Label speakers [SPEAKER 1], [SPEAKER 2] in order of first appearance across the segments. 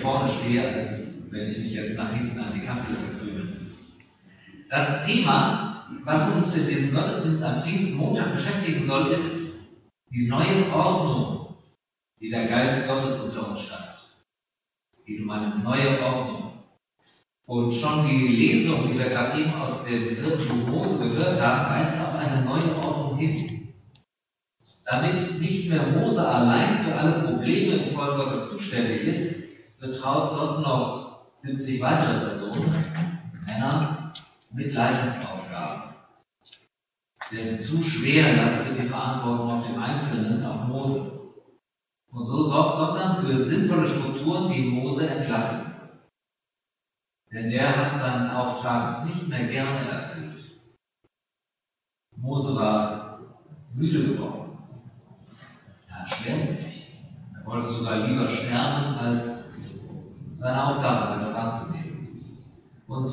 [SPEAKER 1] vorne stehe, als wenn ich mich jetzt nach hinten an die Kanzel verkrümel. Das Thema, was uns in diesem Gottesdienst am Pfingstmontag beschäftigen soll, ist die neue Ordnung, die der Geist Gottes unter uns schafft. Es geht um eine neue Ordnung. Und schon die Lesung, die wir gerade eben aus dem Buch Mose gehört haben, weist auf eine neue Ordnung hin. Damit nicht mehr Mose allein für alle Probleme im Volk Gottes zuständig ist, betraut Gott noch 70 weitere Personen, Männer mit Leitungsaufgaben. Denn zu schwer lastet die Verantwortung auf dem Einzelnen, auf Mose. Und so sorgt Gott dann für sinnvolle Strukturen, die Mose entlasten. Denn der hat seinen Auftrag nicht mehr gerne erfüllt. Mose war müde geworden. Er hat schwermütig. Er wollte sogar lieber sterben, als seine Aufgabe weiter wahrzunehmen. Und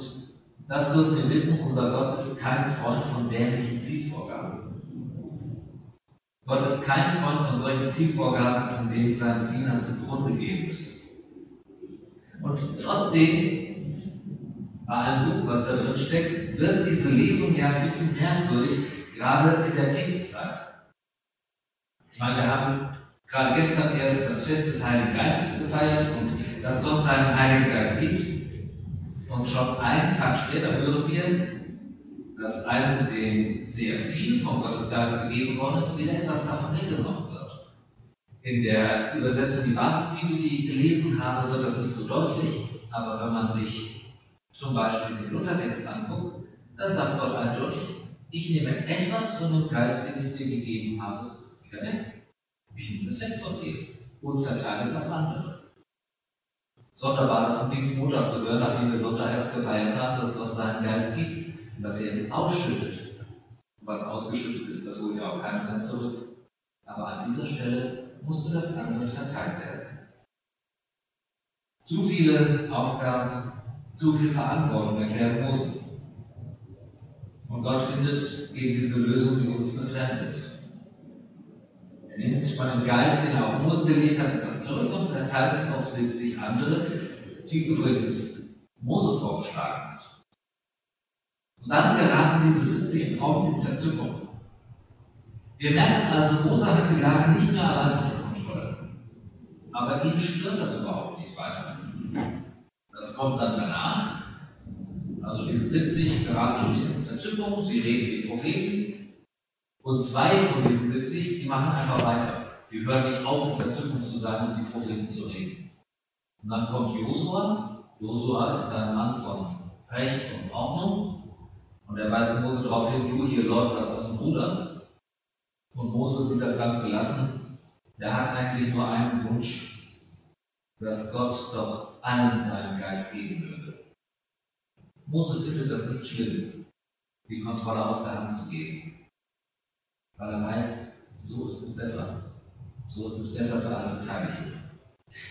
[SPEAKER 1] das dürfen wir wissen, unser Gott ist kein Freund von dämlichen Zielvorgaben. Gott ist kein Freund von solchen Zielvorgaben, an denen seine Diener zugrunde gehen müssen. Und trotzdem, bei allem Buch, was da drin steckt, wird diese Lesung ja ein bisschen merkwürdig, gerade in der Pfingstzeit. Ich meine, wir haben gerade gestern erst das Fest des Heiligen Geistes gefeiert und dass Gott seinen Heiligen Geist gibt. Und schon einen Tag später hören wir, dass einem, dem sehr viel von Gottes Geist gegeben worden ist, wieder etwas davon weggenommen wird. In der Übersetzung die Basisbibel, die ich gelesen habe, wird das nicht so deutlich, aber wenn man sich zum Beispiel den Luthertext anguckt, da sagt Gott eindeutig, ich nehme etwas von dem Geist, den ich dir gegeben habe, wieder weg. Ich nehme das weg von dir und verteile es auf andere. Sonderbar, das am Pfingstmontag zu hören, nachdem wir Sonntag erst gefeiert haben, dass Gott seinen Geist gibt und dass er ihn ausschüttet. Was ausgeschüttet ist, das holt ja auch keiner mehr zurück. Aber an dieser Stelle musste das anders verteilt werden. Zu viele Aufgaben, zu viel Verantwortung erklärt Mose. Und Gott findet eben diese Lösung, die uns befremdet. Nimmt von dem Geist, den er auf Mose gelegt hat, etwas zurück und verteilt es auf 70 andere, die übrigens Mose vorgeschlagen hat. Und dann geraten diese 70 prompt in Verzückung. Wir merken also, Mose hat die Lage nicht mehr allein unter Kontrolle. Aber ihn stört das überhaupt nicht weiter. Das kommt dann danach. Also diese 70 geraten ein bisschen in Verzückung, sie reden wie Propheten, und zwei von diesen 70, die machen einfach weiter. Die hören nicht auf, in Verzückung zu sein und die Propheten zu reden. Und dann kommt Josua. Josua ist ein Mann von Recht und Ordnung. Und er weist Mose darauf hin, du, hier läuft was aus dem Ruder. Und Mose sieht das ganz gelassen. Er hat eigentlich nur einen Wunsch, dass Gott doch allen seinen Geist geben würde. Mose findet das nicht schlimm, die Kontrolle aus der Hand zu geben weil er weiß, so ist es besser. So ist es besser für alle Beteiligten.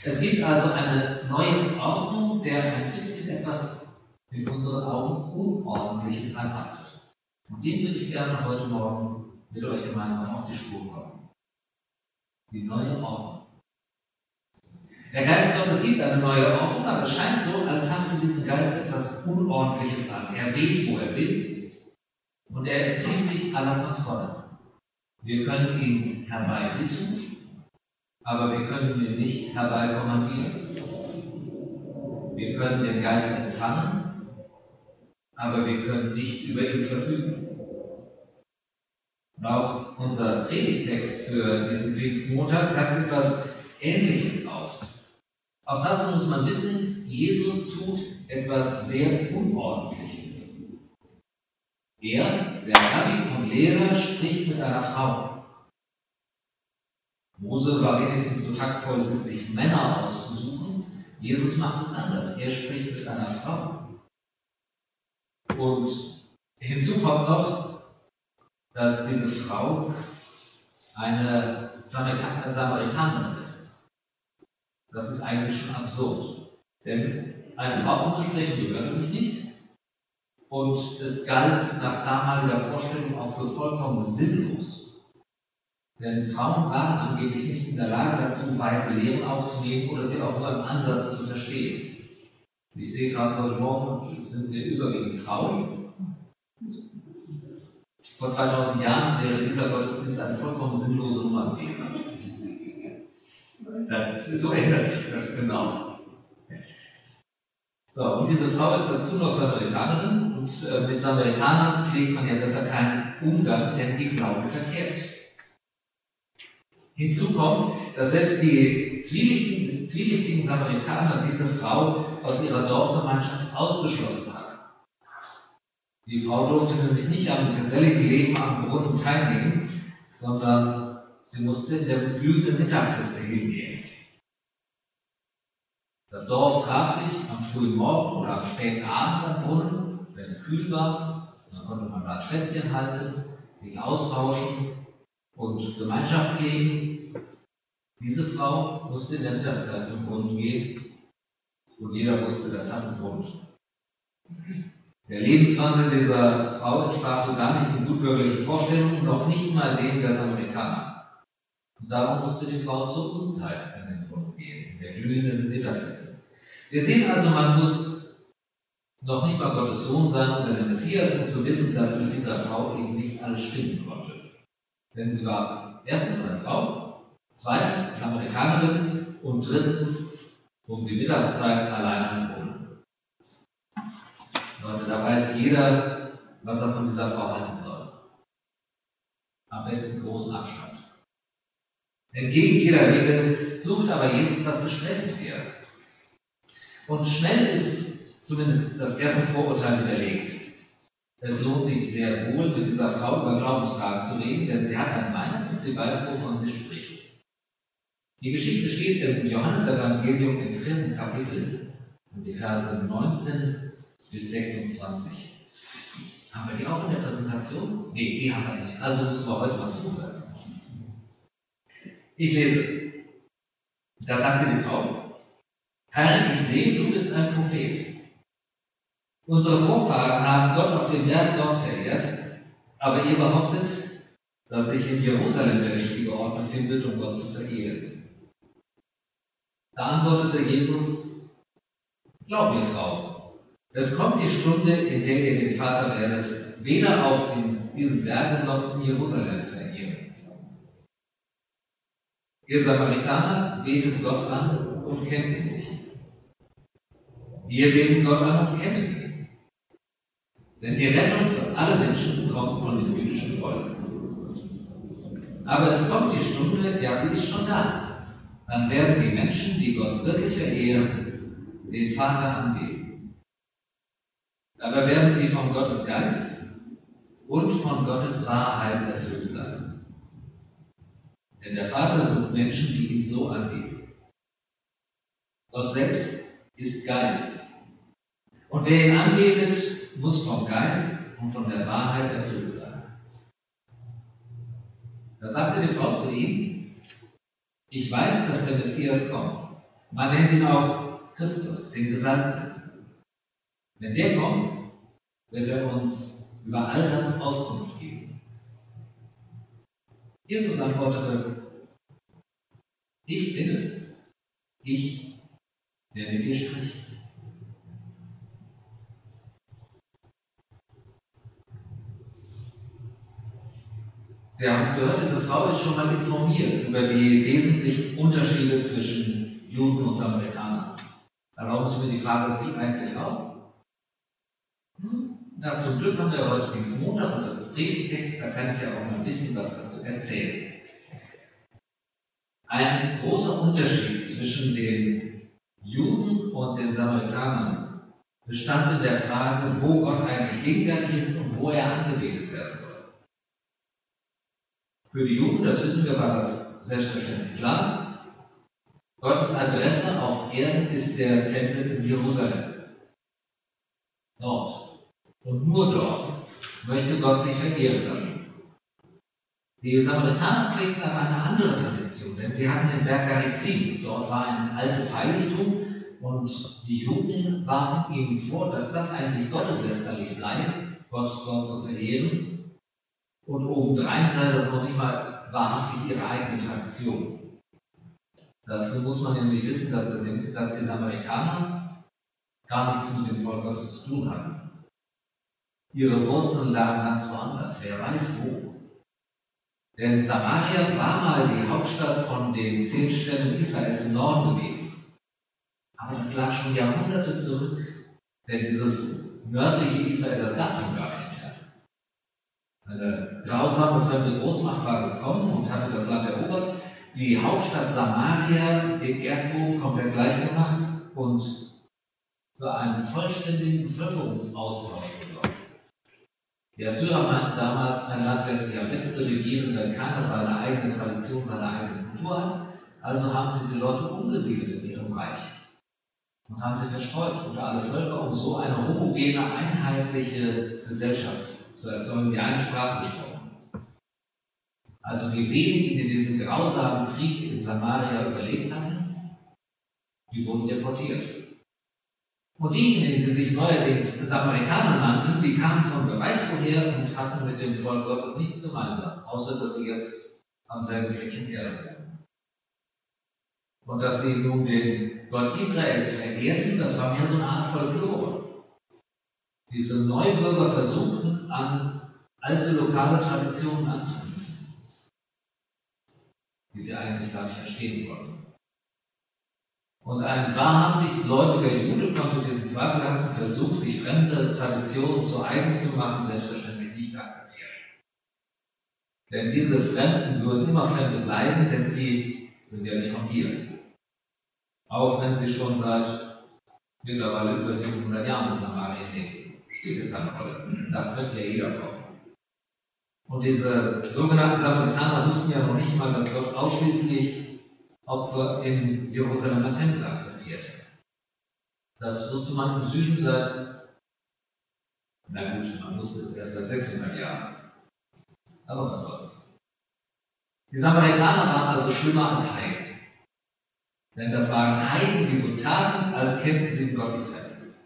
[SPEAKER 1] Es gibt also eine neue Ordnung, der ein bisschen etwas in unseren Augen Unordentliches anhaftet. Und dem würde ich gerne heute Morgen mit euch gemeinsam auf die Spur kommen. Die neue Ordnung. Der Geist Gottes gibt eine neue Ordnung, aber es scheint so, als hafte diesem Geist etwas Unordentliches an. Er weht, wo er will, und er entzieht sich aller Kontrolle. Wir können ihn herbeibitten, aber wir können ihn nicht herbeikommandieren. Wir können den Geist empfangen, aber wir können nicht über ihn verfügen. Und auch unser Predigtext für diesen Pfingstmontag sagt etwas Ähnliches aus. Auch dazu muss man wissen, Jesus tut etwas sehr Unordentliches. Er, der Rabbi Lehrer, spricht mit einer Frau. Mose war wenigstens so taktvoll, sich Männer auszusuchen. Jesus macht es anders. Er spricht mit einer Frau. Und hinzu kommt noch, dass diese Frau eine Samaritanerin ist. Das ist eigentlich schon absurd. Denn eine Frau anzusprechen gehörte sich nicht. Und es galt nach damaliger Vorstellung auch für vollkommen sinnlos. Denn Frauen waren angeblich nicht in der Lage dazu, weise Lehren aufzunehmen oder sie auch nur im Ansatz zu verstehen. Ich sehe gerade heute Morgen sind wir überwiegend Frauen. Vor 2000 Jahren wäre dieser Gottesdienst eine vollkommen sinnlose Nummer gewesen. So ändert sich das genau. So, und diese Frau ist dazu noch Samaritanerin und äh, mit Samaritanern pflegt man ja besser keinen Umgang, denn die glauben verkehrt. Hinzu kommt, dass selbst die zwielichtigen, zwielichtigen Samaritaner diese Frau aus ihrer Dorfgemeinschaft ausgeschlossen haben. Die Frau durfte nämlich nicht am geselligen Leben am Brunnen teilnehmen, sondern sie musste in der blühenden Mittagssitze hingehen. Das Dorf traf sich am frühen Morgen oder am späten Abend am Brunnen, wenn es kühl war. Dann konnte man da Schwätzchen halten, sich austauschen und Gemeinschaft pflegen. Diese Frau musste in der Mittagszeit zum Brunnen gehen und jeder wusste, das hat einen Grund. Der Lebenswandel dieser Frau entsprach so gar nicht den gutbürgerlichen Vorstellungen, noch nicht mal denen der Samaritaner. Und darum musste die Frau zur Unzeit an den Brunnen gehen, in der glühenden Mittagssitze. Wir sehen also, man muss noch nicht mal Gottes Sohn sein oder der Messias, um zu wissen, dass mit dieser Frau eben nicht alles stimmen konnte. Denn sie war erstens eine Frau, zweitens Samaritanerin und drittens um die Mittagszeit allein am Brunnen. Leute, da weiß jeder, was er von dieser Frau halten soll. Am besten großen Abstand. Entgegen jeder Regel sucht aber Jesus das Gespräch mit ihr. Und schnell ist zumindest das erste Vorurteil widerlegt. Es lohnt sich sehr wohl, mit dieser Frau über Glaubensfragen zu reden, denn sie hat eine Meinung und sie weiß, wovon sie spricht. Die Geschichte steht im Johannesevangelium im vierten Kapitel, das sind die Verse 19 bis 26. Haben wir die auch in der Präsentation? Nee, die haben wir nicht. Also müssen wir heute mal zuhören. Ich lese. Da sagte die Frau, Herr, ich sehe, du bist ein Prophet. Unsere Vorfahren haben Gott auf dem Berg dort verehrt, aber ihr behauptet, dass sich in Jerusalem der richtige Ort befindet, um Gott zu verehren. Da antwortete Jesus, Glaub mir, Frau, es kommt die Stunde, in der ihr den Vater werdet, weder auf diesen Bergen noch in Jerusalem verehren. Ihr Samaritaner betet Gott an und kennt ihn nicht. Wir beten Gott an und kennen ihn. Denn die Rettung für alle Menschen kommt von dem jüdischen Volk. Aber es kommt die Stunde, ja, sie ist schon da. Dann werden die Menschen, die Gott wirklich verehren, den Vater anbeten. Dabei werden sie von Gottes Geist und von Gottes Wahrheit erfüllt sein. Denn der Vater sucht Menschen, die ihn so anbeten. Gott selbst ist Geist. Und wer ihn anbetet, muss vom Geist und von der Wahrheit erfüllt sein. Da sagte die Frau zu ihm, ich weiß, dass der Messias kommt. Man nennt ihn auch Christus, den Gesandten. Wenn der kommt, wird er uns über all das Auskunft geben. Jesus antwortete, ich bin es, ich, der mit dir spricht. Sie haben es gehört, diese Frau ist schon mal informiert über die wesentlichen Unterschiede zwischen Juden und Samaritanern. Erlauben Sie mir die Frage, Sie eigentlich auch? Hm? Na, zum Glück haben wir heute Pfingstmontag und das ist Predigtext, da kann ich ja auch mal ein bisschen was dazu erzählen. Ein großer Unterschied zwischen den Juden und den Samaritanern bestand in der Frage, wo Gott eigentlich gegenwärtig ist und wo er angebetet. Für die Juden, das wissen wir, war das selbstverständlich klar. Gottes Adresse auf Erden ist der Tempel in Jerusalem. Dort. Und nur dort möchte Gott sich verehren lassen. Die Samaritaner pflegten aber eine andere Tradition, denn sie hatten den Berg Garizim. Dort war ein altes Heiligtum und die Juden warfen ihnen vor, dass das eigentlich gotteslästerlich sei, Gott dort zu verehren und obendrein sei das noch nicht mal wahrhaftig ihre eigene Tradition. Dazu muss man nämlich wissen, dass, das, dass die Samaritaner gar nichts mit dem Volk Gottes zu tun hatten. Ihre Wurzeln lagen ganz woanders, wer weiß wo. Denn Samaria war mal die Hauptstadt von den zehn Stämmen Israels im Norden gewesen. Aber das lag schon Jahrhunderte zurück, denn dieses nördliche Israel, das gab schon gar nicht mehr. Eine grausame fremde Großmacht war gekommen und hatte das Land erobert, die Hauptstadt Samaria, den Erdboden komplett gleich gemacht und für einen vollständigen Bevölkerungsaustausch gesorgt. Die Assyrer meinten damals, ein Land lässt sich am besten regieren, wenn keiner seine eigene Tradition, seine eigene Kultur hat. Also haben sie die Leute umgesiedelt in ihrem Reich und haben sie verstreut unter alle Völker, um so eine homogene, einheitliche Gesellschaft zu erzeugen, die eine Sprache gesprochen. Also die wenigen, die diesen grausamen Krieg in Samaria überlebt hatten, die wurden deportiert. Und diejenigen, die sich neuerdings Samaritaner nannten, die kamen von wer weiß woher und hatten mit dem Volk Gottes nichts gemeinsam, außer dass sie jetzt am selben Fleckchen Erde wohnen. Und dass sie nun den Gott Israels verehrten, das war mehr so eine Art Folklore. Diese Neubürger versuchten, an alte lokale Traditionen anzuknüpfen, die sie eigentlich gar nicht verstehen wollten. Und ein wahrhaftig gläubiger Jude konnte diesen zweifelhaften Versuch, sich fremde Traditionen zu eigen zu machen, selbstverständlich nicht akzeptieren. Denn diese Fremden würden immer Fremde bleiben, denn sie sind ja nicht von hier. Auch wenn sie schon seit mittlerweile über 700 Jahren in Samarien leben. Spielt ja keine Rolle. Da könnte ja jeder kommen. Und diese sogenannten Samaritaner wussten ja noch nicht mal, dass Gott ausschließlich Opfer im Jerusalemer Tempel akzeptiert. Das wusste man im Süden seit, na gut, man wusste es erst seit 600 Jahren. Aber was soll's. Die Samaritaner waren also schlimmer als Heiden. Denn das waren Heiden, die so taten, als kennten sie den Gott Israels.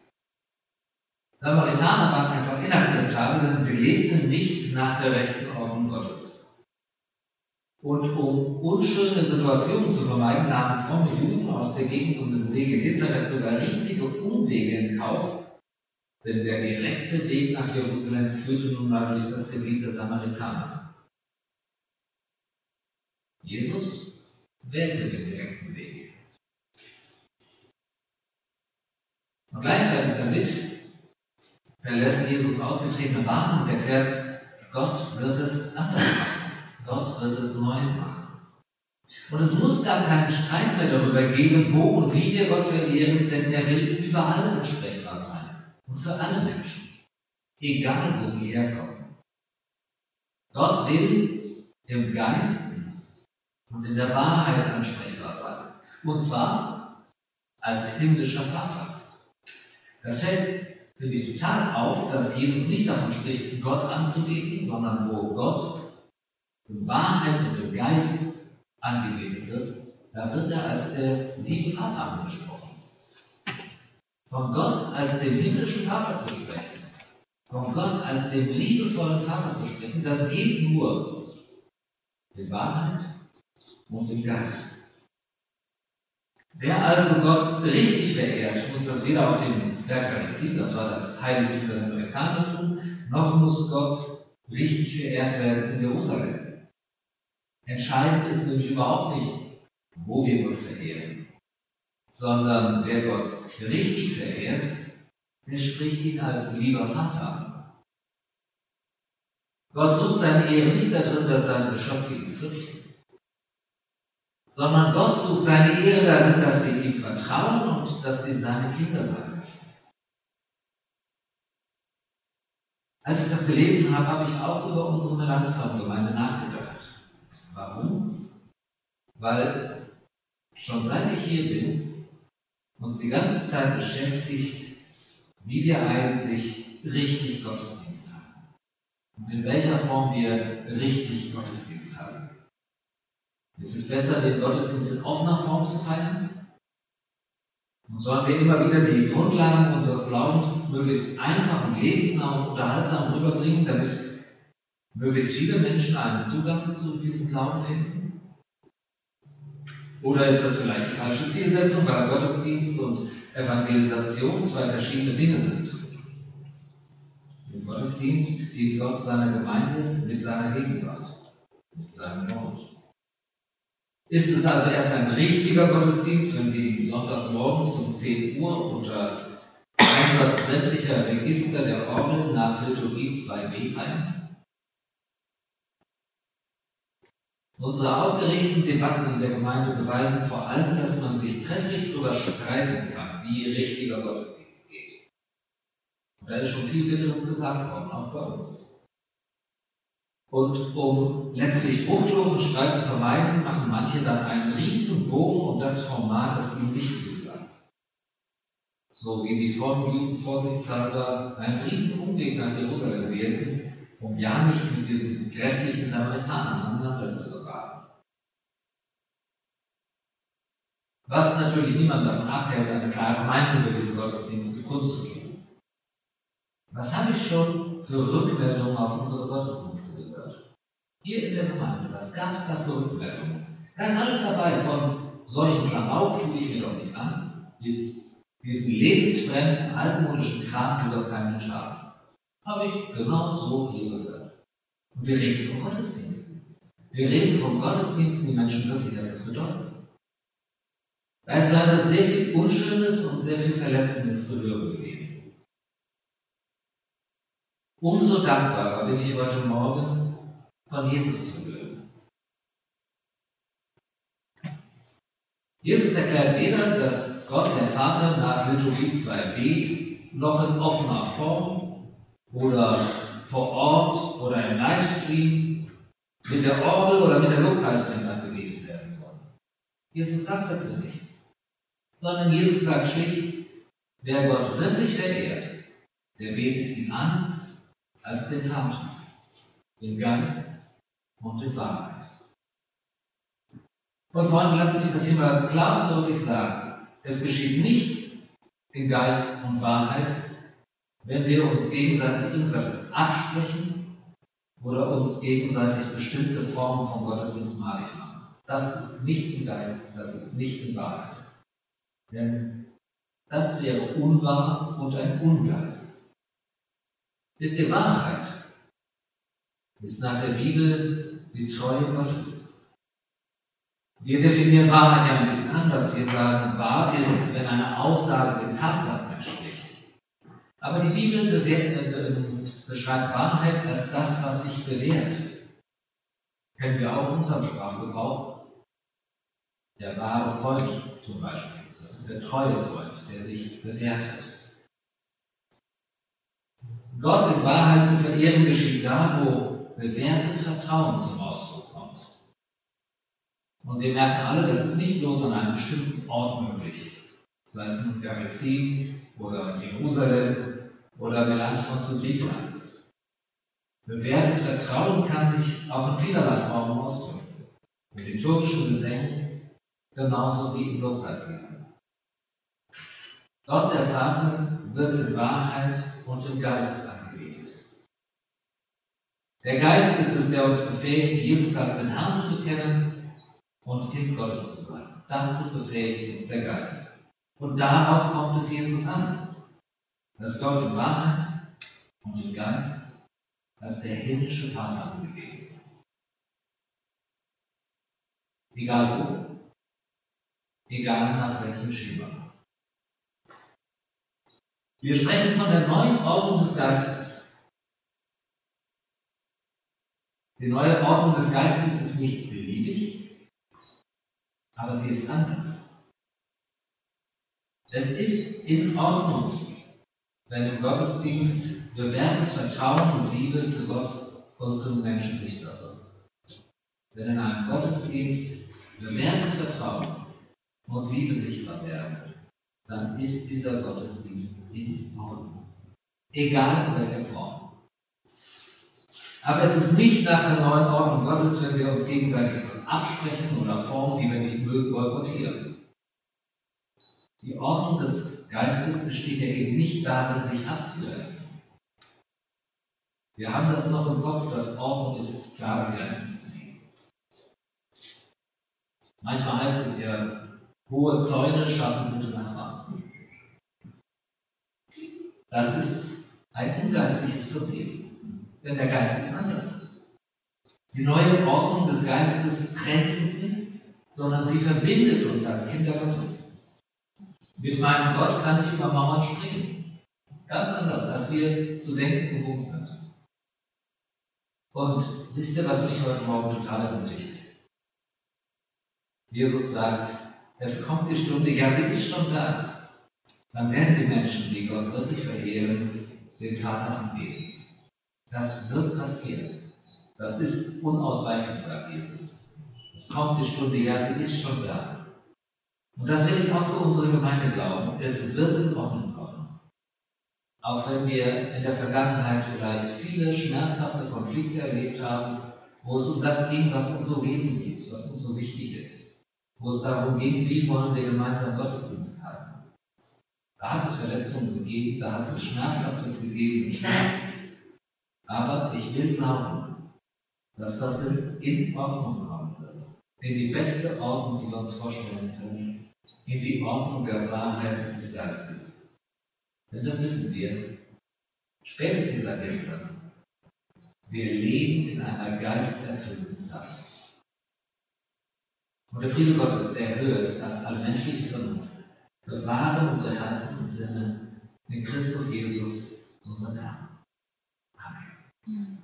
[SPEAKER 1] Samaritaner waren einfach inakzeptabel, denn sie lebten nicht nach der rechten Ordnung Gottes. Und um unschöne Situationen zu vermeiden, nahmen fromme Juden aus der Gegend um den See Genezareth sogar riesige Umwege in Kauf, denn der direkte Weg nach Jerusalem führte nun mal durch das Gebiet der Samaritaner. Jesus wählte den direkten Weg. Und gleichzeitig damit verlässt Jesus ausgetretene Bahnen und erklärt, Gott wird es anders machen. Gott wird es neu machen. Und es muss gar keinen Streit mehr darüber geben, wo und wie wir Gott verehren, denn er will überall ansprechbar sein. Und für alle Menschen. Egal, wo sie herkommen. Gott will im Geist und in der Wahrheit ansprechbar sein. Und zwar als himmlischer Vater. Das fällt, finde ich, total auf, dass Jesus nicht davon spricht, Gott anzubeten, sondern wo Gott in Wahrheit und im Geist angebetet wird, da wird er als der liebe Vater angesprochen. Von Gott als dem himmlischen Vater zu sprechen, von Gott als dem liebevollen Vater zu sprechen, das geht nur in Wahrheit und im Geist. Wer also Gott richtig verehrt, muss das weder auf dem Galizim, das war das Heiligtum des Amerikanertum, noch muss Gott richtig verehrt werden in Jerusalem. Entscheidend ist nämlich überhaupt nicht, wo wir Gott verehren, sondern wer Gott richtig verehrt, der spricht ihn als lieber Vater an. Gott sucht seine Ehre nicht darin, dass seine Geschöpfe ihn fürchten, sondern Gott sucht seine Ehre darin, dass sie ihm vertrauen und dass sie seine Kinder sein Als ich das gelesen habe, habe ich auch über unsere Melanchthon-Gemeinde nachgedacht. Warum? Weil schon seit ich hier bin, uns die ganze Zeit beschäftigt, wie wir eigentlich richtig Gottesdienst haben. Und in welcher Form wir richtig Gottesdienst haben. Ist es besser, den Gottesdienst in offener Form zu feiern? Und sollen wir immer wieder die Grundlagen unseres Glaubens möglichst einfach und lebensnah und unterhaltsam rüberbringen, damit möglichst viele Menschen einen Zugang zu diesem Glauben finden? Oder ist das vielleicht die falsche Zielsetzung, weil Gottesdienst und Evangelisation zwei verschiedene Dinge sind? Im Gottesdienst dient Gott seiner Gemeinde mit seiner Gegenwart, mit seinem Wort. Ist es also erst ein richtiger Gottesdienst, wenn wir ihn sonntags morgens um 10 Uhr unter Einsatz sämtlicher Register der Orgel nach Liturgie 2b feiern? Unsere aufgeregten Debatten in der Gemeinde beweisen vor allem, dass man sich trefflich darüber streiten kann, wie richtiger Gottesdienst geht. Da ist schon viel Bitteres gesagt worden, auch bei uns. Und um letztlich fruchtlosen Streit zu vermeiden, machen manche dann einen riesen Bogen um das Format, das ihnen nicht zusagt. So wie die Formjugend vorsichtshalber einen riesen Umweg nach Jerusalem wählten, um ja nicht mit diesen grässlichen Samaritanern aneinander zu geraten. Was natürlich niemand davon abhält, eine klare Meinung über diese Gottesdienste kundzutun. Was habe ich schon für Rückmeldungen auf unsere Gottesdienste hier in der Gemeinde, was gab es da für Rückmeldungen? Da ist alles dabei, von solchen Klamauk tue ich mir doch nicht an, bis diesen lebensfremden, altmodischen Kram will doch kein Mensch haben. Habe ich genau so hier gehört. Und wir reden von Gottesdiensten. Wir reden von Gottesdiensten, die Menschen wirklich etwas bedeuten. Da ist leider sehr viel Unschönes und sehr viel Verletzendes zu hören gewesen. Umso dankbarer bin ich heute Morgen, von Jesus zu hören. Jesus erklärt weder, dass Gott der Vater nach Liturgie 2b noch in offener Form oder vor Ort oder im Livestream mit der Orgel oder mit der Lobpreisband angebetet werden soll. Jesus sagt dazu nichts, sondern Jesus sagt schlicht, wer Gott wirklich verehrt, der betet ihn an als den Vater, den Geist und in Wahrheit. Und Freunde, lassen mich das hier mal klar und deutlich sagen. Es geschieht nicht in Geist und Wahrheit, wenn wir uns gegenseitig irgendwas absprechen oder uns gegenseitig bestimmte Formen von Gottesdienst malig machen. Das ist nicht im Geist, das ist nicht in Wahrheit. Denn das wäre unwahr und ein Ungeist. Ist die Wahrheit? Ist nach der Bibel die Treue Gottes. Wir definieren Wahrheit ja ein bisschen anders. Wir sagen, wahr ist, wenn eine Aussage den Tatsachen entspricht. Aber die Bibel bewährt, beschreibt Wahrheit als das, was sich bewährt. Kennen wir auch in unserem Sprachgebrauch. Der wahre Freund zum Beispiel. Das ist der treue Freund, der sich bewährt hat. Gott in Wahrheit zu verehren geschieht da, wo bewährtes Vertrauen zum Ausdruck kommt. Und wir merken alle, das ist nicht bloß an einem bestimmten Ort möglich, sei es nun Garizim oder Jerusalem oder Melanch von Zubrisheim. Bewährtes Vertrauen kann sich auch in vielerlei Formen ausdrücken. Mit den türkischen Gesängen genauso wie im Lobpreisliedern. Gott der Vater wird in Wahrheit und im Geist der Geist ist es, der uns befähigt, Jesus als den Herrn zu bekennen und Kind Gottes zu sein. Dazu befähigt uns der Geist. Und darauf kommt es Jesus an, dass Gott in Wahrheit und im Geist als der himmlische Vater wird. Egal wo, egal nach welchem Schema. Wir sprechen von der neuen Ordnung des Geistes. Die neue Ordnung des Geistes ist nicht beliebig, aber sie ist anders. Es ist in Ordnung, wenn im Gottesdienst bewährtes Vertrauen und Liebe zu Gott und zum Menschen sichtbar wird. Wenn in einem Gottesdienst bewährtes Vertrauen und Liebe sichtbar werden, dann ist dieser Gottesdienst in Ordnung. Egal in welcher Form. Aber es ist nicht nach der neuen Ordnung Gottes, wenn wir uns gegenseitig etwas absprechen oder Formen, die wir nicht mögen, boykottieren. Die Ordnung des Geistes besteht ja eben nicht darin, sich abzugrenzen. Wir haben das noch im Kopf, dass Ordnung ist, klare Grenzen zu ziehen. Manchmal heißt es ja, hohe Zäune schaffen gute Nachbarn. Das ist ein ungeistliches Prinzip, denn der Geist ist anders. Die neue Ordnung des Geistes trennt uns nicht, sondern sie verbindet uns als Kinder Gottes. Mit meinem Gott kann ich über Mauern sprechen. Ganz anders, als wir zu denken gewohnt sind. Und wisst ihr, was mich heute Morgen total ermutigt? Jesus sagt, es kommt die Stunde, ja, sie ist schon da. Dann werden die Menschen, die Gott wirklich verehren, den Vater anbeten. Das wird passieren. Das ist unausweichlich, sagt Jesus. Es kommt die Stunde, ja, sie ist schon da. Und das will ich auch für unsere Gemeinde glauben. Es wird in Ordnung kommen. Auch wenn wir in der Vergangenheit vielleicht viele schmerzhafte Konflikte erlebt haben, wo es um das ging, was uns so wesentlich ist, was uns so wichtig ist. Wo es darum ging, wie wollen wir gemeinsam Gottesdienst haben. Da hat es Verletzungen gegeben, da hat es Schmerzhaftes gegeben, Schmerz. Aber ich will glauben, dass das in Ordnung kommen wird. In die beste Ordnung, die wir uns vorstellen können. In die Ordnung der Wahrheit des Geistes. Denn das wissen wir. Spätestens seit gestern. Wir leben in einer geisterfüllten Zeit. Und der Friede Gottes, der höher ist als alle menschliche Vernunft, bewahre unsere Herzen und Sinne in Christus Jesus, unserem Herrn. Mm.